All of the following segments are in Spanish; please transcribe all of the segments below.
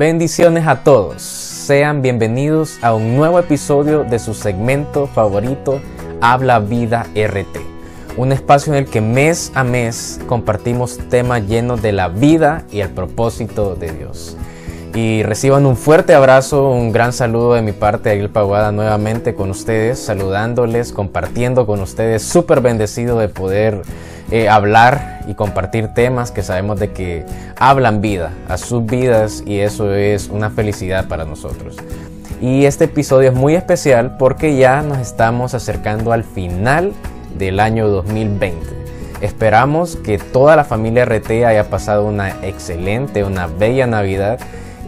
Bendiciones a todos. Sean bienvenidos a un nuevo episodio de su segmento favorito, Habla Vida RT. Un espacio en el que mes a mes compartimos temas llenos de la vida y el propósito de Dios. Y reciban un fuerte abrazo, un gran saludo de mi parte, Aguil Paguada, nuevamente con ustedes, saludándoles, compartiendo con ustedes, súper bendecido de poder eh, hablar y compartir temas que sabemos de que hablan vida a sus vidas y eso es una felicidad para nosotros. Y este episodio es muy especial porque ya nos estamos acercando al final del año 2020. Esperamos que toda la familia RT haya pasado una excelente, una bella Navidad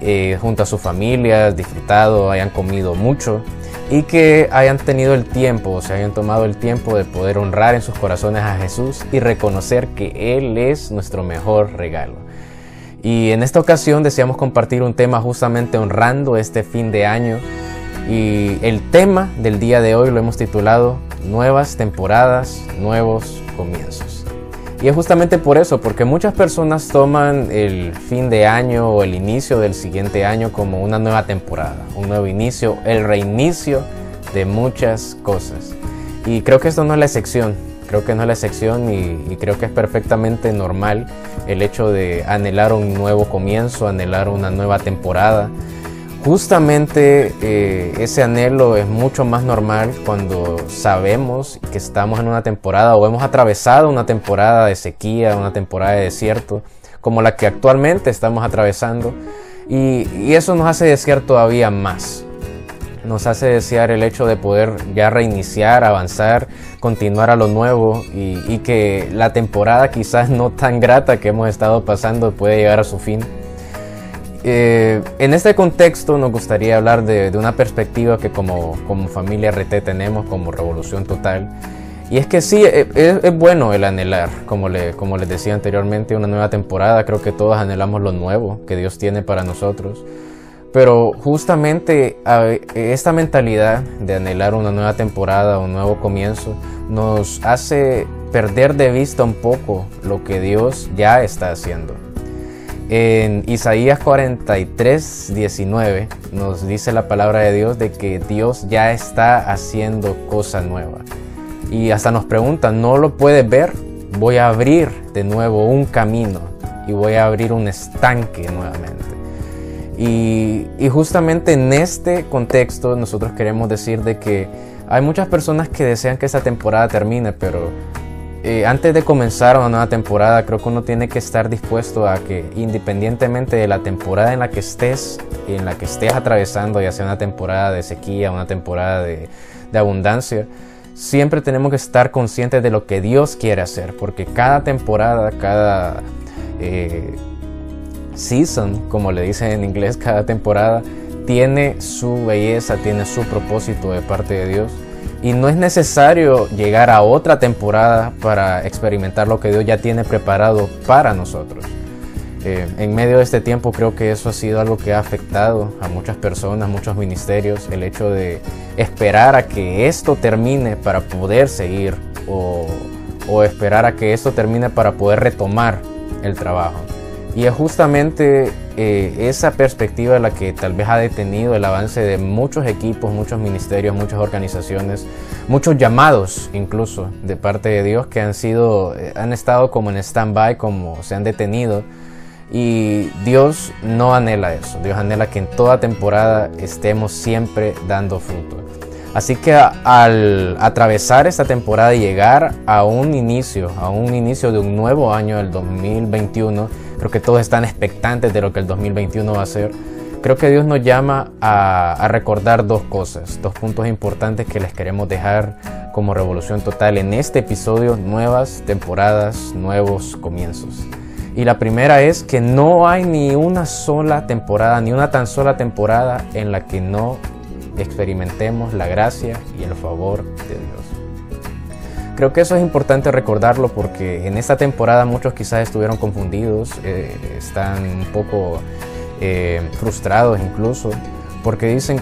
eh, junto a sus familias, disfrutado, hayan comido mucho y que hayan tenido el tiempo, se hayan tomado el tiempo de poder honrar en sus corazones a Jesús y reconocer que Él es nuestro mejor regalo. Y en esta ocasión deseamos compartir un tema justamente honrando este fin de año. Y el tema del día de hoy lo hemos titulado Nuevas temporadas, nuevos comienzos. Y es justamente por eso, porque muchas personas toman el fin de año o el inicio del siguiente año como una nueva temporada, un nuevo inicio, el reinicio de muchas cosas. Y creo que esto no es la excepción, creo que no es la excepción y, creo que es perfectamente normal el hecho de anhelar un nuevo comienzo, anhelar una nueva temporada Justamente eh, ese anhelo es mucho más normal cuando sabemos que estamos en una temporada o hemos atravesado una temporada de sequía, una temporada de desierto, como la que actualmente estamos atravesando. Y, eso nos hace desear todavía más. Nos hace desear el hecho de poder ya reiniciar, avanzar, continuar a lo nuevo y, y que la temporada quizás no tan grata que hemos estado pasando puede llegar a su fin. Eh, en este contexto nos gustaría hablar de, una perspectiva que como, como, familia RT tenemos como Revolución Total. Y es que sí, e, e, es, bueno el anhelar, como, le, como les decía anteriormente, una nueva temporada. Creo que todos anhelamos lo nuevo que Dios tiene para nosotros. Pero justamente esta mentalidad de anhelar una nueva temporada, un nuevo comienzo, nos hace perder de vista un poco lo que Dios ya está haciendo. En Isaías 43, 19 nos dice la palabra de Dios de que Dios ya está haciendo cosa nueva. Y hasta nos preguntan, ¿no lo puedes ver? Voy a abrir de nuevo un camino y voy a abrir un estanque nuevamente. Y, y justamente en este contexto nosotros queremos decir de que hay muchas personas que desean que esta temporada termine, pero eh, antes de comenzar una nueva temporada, creo que uno tiene que estar dispuesto a que independientemente de la temporada en la que estés, en la que estés atravesando, ya sea una temporada de sequía, una temporada de, abundancia, siempre tenemos que estar conscientes de lo que Dios quiere hacer, porque cada temporada, cada eh, season, como le dicen en inglés, cada temporada tiene su belleza, tiene su propósito de parte de Dios. Y no es necesario llegar a otra temporada para experimentar lo que Dios ya tiene preparado para nosotros. Eh, en medio de este tiempo creo que eso ha sido algo que ha afectado a muchas personas, muchos ministerios, el hecho de esperar a que esto termine para poder seguir o, o esperar a que esto termine para poder retomar el trabajo. Y es justamente eh, esa perspectiva la que tal vez ha detenido el avance de muchos equipos, muchos ministerios, muchas organizaciones, muchos llamados incluso de parte de Dios que han sido, eh, han estado como en stand-by, como se han detenido. Y Dios no anhela eso, Dios anhela que en toda temporada estemos siempre dando fruto. Así que al atravesar esta temporada y llegar a un inicio, a un inicio de un nuevo año, el 2021, creo que todos están expectantes de lo que el 2021 va a ser. Creo que Dios nos llama a, recordar dos cosas, dos puntos importantes que les queremos dejar como revolución total en este episodio, nuevas temporadas, nuevos comienzos. Y la primera es que no hay ni una sola temporada, ni una tan sola temporada en la que no experimentemos la gracia y el favor de Dios. Creo que eso es importante recordarlo porque en esta temporada muchos quizás estuvieron confundidos, eh, están un poco eh, frustrados incluso, porque dicen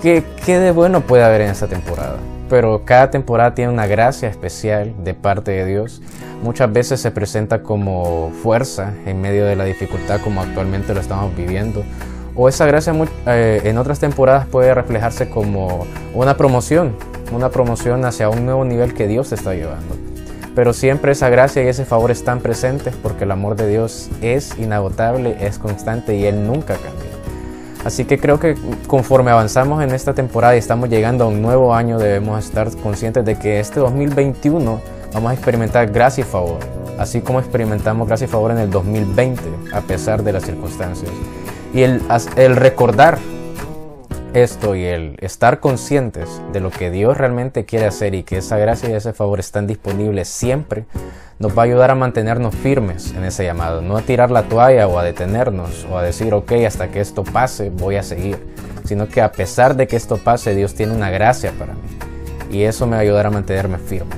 que, qué de bueno puede haber en esta temporada. Pero cada temporada tiene una gracia especial de parte de Dios. Muchas veces se presenta como fuerza en medio de la dificultad como actualmente lo estamos viviendo O esa gracia eh, en otras temporadas puede reflejarse como una promoción, una promoción hacia un nuevo nivel que Dios te está llevando. Pero siempre esa gracia y ese favor están presentes porque el amor de Dios es inagotable, es constante y Él nunca cambia. Así que creo que conforme avanzamos en esta temporada y estamos llegando a un nuevo año, debemos estar conscientes de que este 2021 vamos a experimentar gracia y favor, así como experimentamos gracia y favor en el 2020, a pesar de las circunstancias. Y el, el recordar esto y el estar conscientes de lo que Dios realmente quiere hacer y que esa gracia y ese favor están disponibles siempre, nos va a ayudar a mantenernos firmes en ese llamado, no a tirar la toalla o a detenernos o a decir, ok, hasta que esto pase voy a seguir, sino que a pesar de que esto pase, Dios tiene una gracia para mí y eso me va a ayudar a mantenerme firme.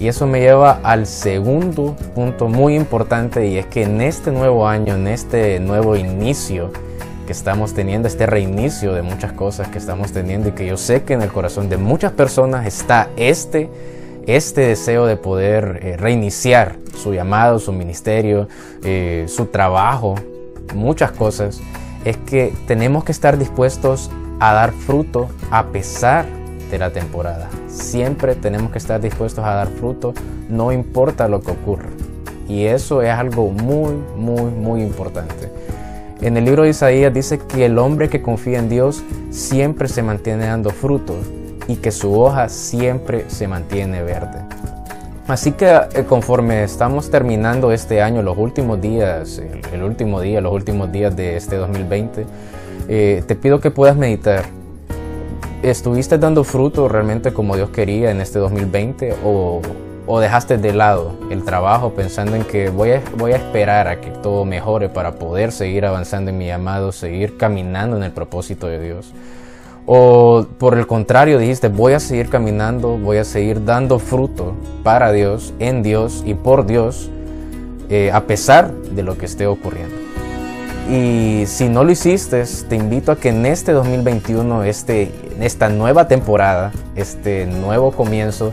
Y eso me lleva al segundo punto muy importante y es que en este nuevo año, en este nuevo inicio, que estamos teniendo, este reinicio de muchas cosas que estamos teniendo y que yo sé que en el corazón de muchas personas está este, este deseo de poder eh, reiniciar su llamado, su ministerio, eh, su trabajo, muchas cosas, es que tenemos que estar dispuestos a dar fruto a pesar de la temporada. Siempre tenemos que estar dispuestos a dar fruto, no importa lo que ocurra. Y eso es algo muy, muy, muy importante. En el libro de Isaías dice que el hombre que confía en Dios siempre se mantiene dando fruto y que su hoja siempre se mantiene verde. Así que eh, conforme estamos terminando este año, los últimos días, el, último día, los últimos días de este 2020, eh, te pido que puedas meditar. ¿Estuviste dando fruto realmente como Dios quería en este 2020 o, o dejaste de lado el trabajo pensando en que voy a, voy a esperar a que todo mejore para poder seguir avanzando en mi llamado, seguir caminando en el propósito de Dios? O por el contrario dijiste, voy a seguir caminando, voy a seguir dando fruto para Dios, en Dios y por Dios, eh, a pesar de lo que esté ocurriendo. Y si no lo hiciste, te invito a que en este 2021, este, esta nueva temporada, este nuevo comienzo,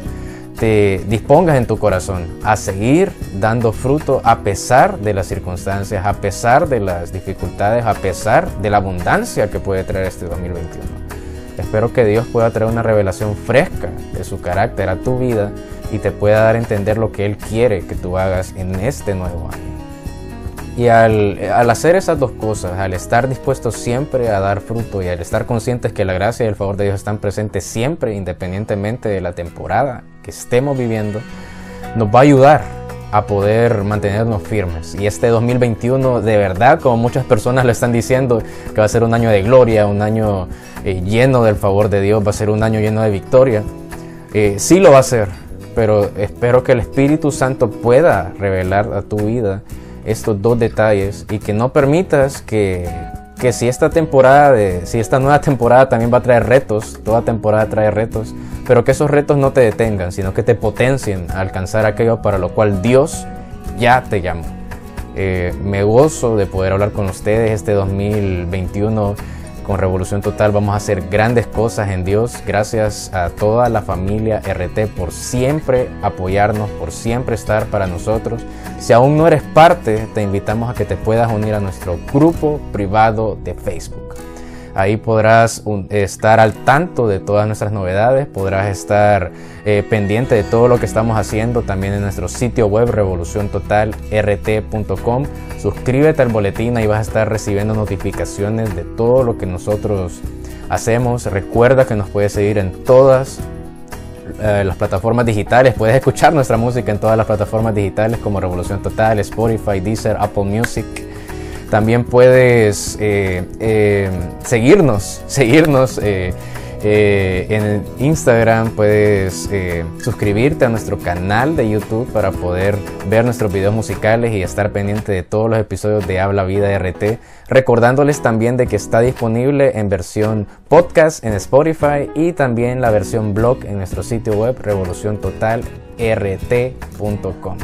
te dispongas en tu corazón a seguir dando fruto a pesar de las circunstancias, a pesar de las dificultades, a pesar de la abundancia que puede traer este 2021. Espero que Dios pueda traer una revelación fresca de su carácter a tu vida y te pueda dar a entender lo que Él quiere que tú hagas en este nuevo año. Y al, al, hacer esas dos cosas, al estar dispuestos siempre a dar fruto y al estar conscientes que la gracia y el favor de Dios están presentes siempre, independientemente de la temporada que estemos viviendo, nos va a ayudar a poder mantenernos firmes. Y este 2021, de verdad, como muchas personas lo están diciendo, que va a ser un año de gloria, un año eh, lleno del favor de Dios, va a ser un año lleno de victoria. Eh, sí lo va a ser, pero espero que el Espíritu Santo pueda revelar a tu vida estos dos detalles y que no permitas que, que si esta temporada, de, si esta nueva temporada también va a traer retos, toda temporada trae retos, pero que esos retos no te detengan, sino que te potencien a alcanzar aquello para lo cual Dios ya te llamó. Eh, me gozo de poder hablar con ustedes este 2021 con Revolución Total vamos a hacer grandes cosas en Dios. Gracias a toda la familia RT por siempre apoyarnos, por siempre estar para nosotros. Si aún no eres parte, te invitamos a que te puedas unir a nuestro grupo privado de Facebook. Ahí podrás estar al tanto de todas nuestras novedades, podrás estar eh, pendiente de todo lo que estamos haciendo también en nuestro sitio web revoluciontotalrt.com. Suscríbete al boletín, ahí vas a estar recibiendo notificaciones de todo lo que nosotros hacemos. Recuerda que nos puedes seguir en todas eh, las plataformas digitales. Puedes escuchar nuestra música en todas las plataformas digitales como Revolución Total, Spotify, Deezer, Apple Music. También puedes eh, eh, seguirnos, seguirnos eh, en Instagram, puedes suscribirte a nuestro canal de YouTube para poder ver nuestros videos musicales y estar pendiente de todos los episodios de Habla Vida RT. Recordándoles también de que está disponible en versión podcast en Spotify y también la versión blog en nuestro sitio web revoluciontotalrt.com.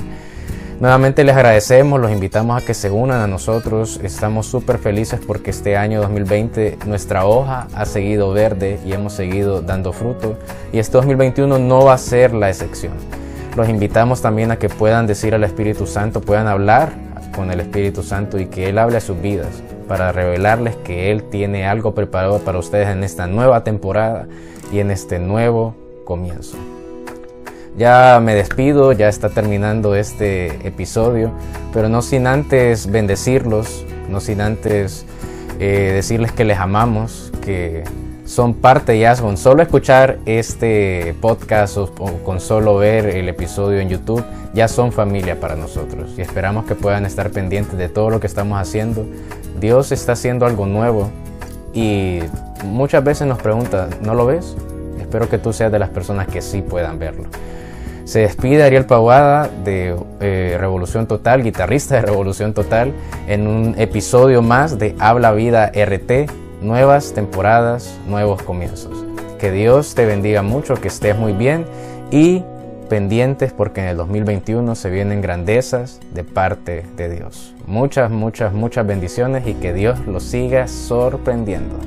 Nuevamente les agradecemos, los invitamos a que se unan a nosotros. Estamos súper felices porque este año 2020 nuestra hoja ha seguido verde y hemos seguido dando fruto. Y este 2021 no va a ser la excepción. Los invitamos también a que puedan decir al Espíritu Santo, puedan hablar con el Espíritu Santo y que Él hable a sus vidas. para revelarles que Él tiene algo preparado para ustedes en esta nueva temporada y en este nuevo comienzo. Ya me despido, ya está terminando este episodio, pero no sin antes bendecirlos, no sin antes eh, decirles que les amamos, que son parte ya con solo escuchar este podcast o, con solo ver el episodio en YouTube, ya son familia para nosotros y esperamos que puedan estar pendientes de todo lo que estamos haciendo. Dios está haciendo algo nuevo y muchas veces nos pregunta, ¿no lo ves? Espero que tú seas de las personas que sí puedan verlo. Se despide Ariel Pavada de eh, Revolución Total, guitarrista de Revolución Total, en un episodio más de Habla Vida RT, nuevas temporadas, nuevos comienzos. Que Dios te bendiga mucho, que estés muy bien y pendientes porque en el 2021 se vienen grandezas de parte de Dios. Muchas, muchas, muchas bendiciones y que Dios los siga sorprendiendo.